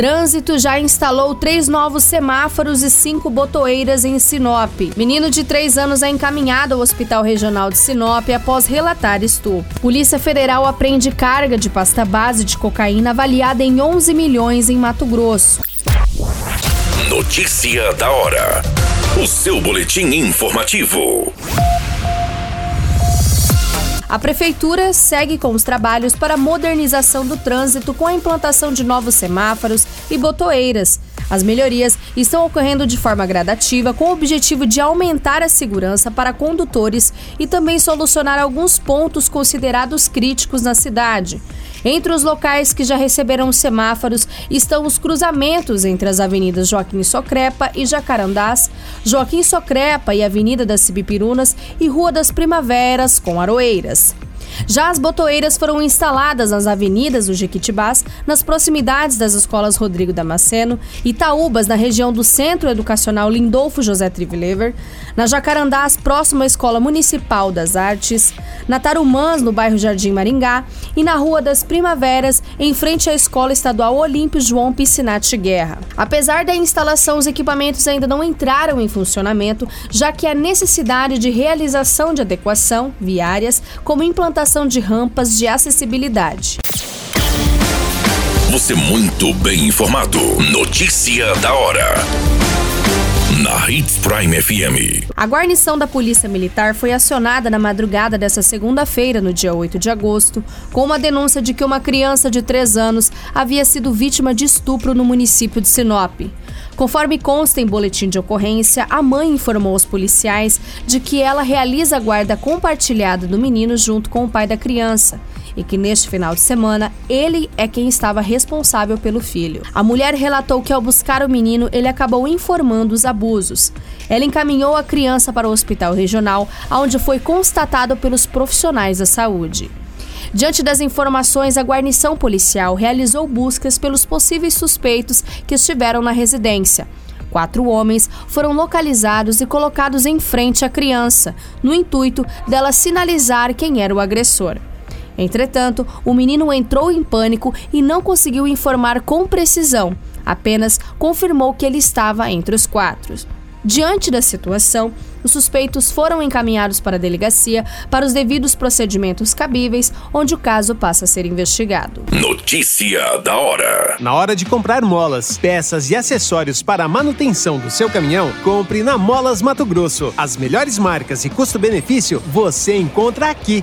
Trânsito já instalou três novos semáforos e cinco botoeiras em Sinop. Menino de três anos é encaminhado ao Hospital Regional de Sinop após relatar estupro. Polícia Federal apreende carga de pasta base de cocaína avaliada em 11 milhões em Mato Grosso. Notícia da hora. O seu boletim informativo. A Prefeitura segue com os trabalhos para a modernização do trânsito com a implantação de novos semáforos e botoeiras. As melhorias estão ocorrendo de forma gradativa com o objetivo de aumentar a segurança para condutores e também solucionar alguns pontos considerados críticos na cidade. Entre os locais que já receberam semáforos estão os cruzamentos entre as avenidas Joaquim Socrepa e Jacarandás, Joaquim Socrepa e Avenida das Cibipirunas e Rua das Primaveras com Aroeiras. Já as botoeiras foram instaladas nas avenidas do Jequitibás, nas proximidades das escolas Rodrigo Damasceno, Itaúbas, na região do Centro Educacional Lindolfo José Trivilever, na Jacarandás, próximo à Escola Municipal das Artes, na Tarumãs, no bairro Jardim Maringá, e na Rua das Primaveras, em frente à Escola Estadual Olímpio João Piscinati Guerra. Apesar da instalação, os equipamentos ainda não entraram em funcionamento, já que a necessidade de realização de adequação viárias, como implantação de rampas de acessibilidade. Você muito bem informado. Notícia da hora na Hits Prime FM. A guarnição da Polícia Militar foi acionada na madrugada dessa segunda-feira, no dia 8 de agosto, com uma denúncia de que uma criança de 3 anos havia sido vítima de estupro no município de Sinop. Conforme consta em boletim de ocorrência, a mãe informou aos policiais de que ela realiza a guarda compartilhada do menino junto com o pai da criança e que neste final de semana ele é quem estava responsável pelo filho. A mulher relatou que ao buscar o menino, ele acabou informando os abusos. Ela encaminhou a criança para o hospital regional, onde foi constatado pelos profissionais da saúde. Diante das informações, a guarnição policial realizou buscas pelos possíveis suspeitos que estiveram na residência. Quatro homens foram localizados e colocados em frente à criança, no intuito dela sinalizar quem era o agressor. Entretanto, o menino entrou em pânico e não conseguiu informar com precisão, apenas confirmou que ele estava entre os quatro. Diante da situação, os suspeitos foram encaminhados para a delegacia para os devidos procedimentos cabíveis, onde o caso passa a ser investigado. Notícia da hora: Na hora de comprar molas, peças e acessórios para a manutenção do seu caminhão, compre na Molas Mato Grosso. As melhores marcas e custo-benefício você encontra aqui.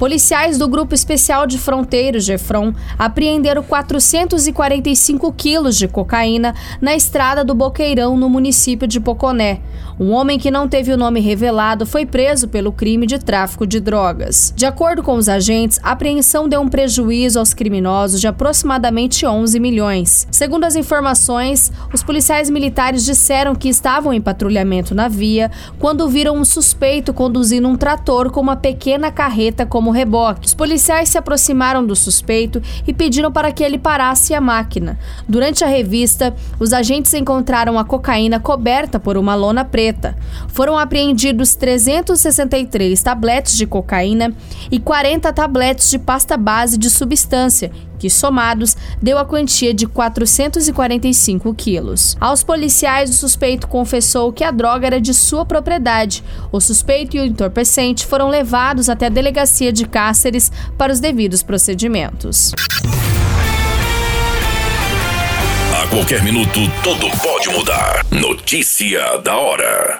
Policiais do Grupo Especial de Fronteiros, GEFRON, apreenderam 445 quilos de cocaína na estrada do Boqueirão, no município de Poconé. Um homem que não teve o nome revelado foi preso pelo crime de tráfico de drogas. De acordo com os agentes, a apreensão deu um prejuízo aos criminosos de aproximadamente 11 milhões. Segundo as informações, os policiais militares disseram que estavam em patrulhamento na via quando viram um suspeito conduzindo um trator com uma pequena carreta como reboque. Os policiais se aproximaram do suspeito e pediram para que ele parasse a máquina. Durante a revista, os agentes encontraram a cocaína coberta por uma lona preta. Foram apreendidos 363 tabletes de cocaína e 40 tabletes de pasta base de substância, que somados deu a quantia de 445 quilos. Aos policiais, o suspeito confessou que a droga era de sua propriedade. O suspeito e o entorpecente foram levados até a delegacia de Cáceres para os devidos procedimentos. qualquer minuto, tudo pode mudar. Notícia da hora.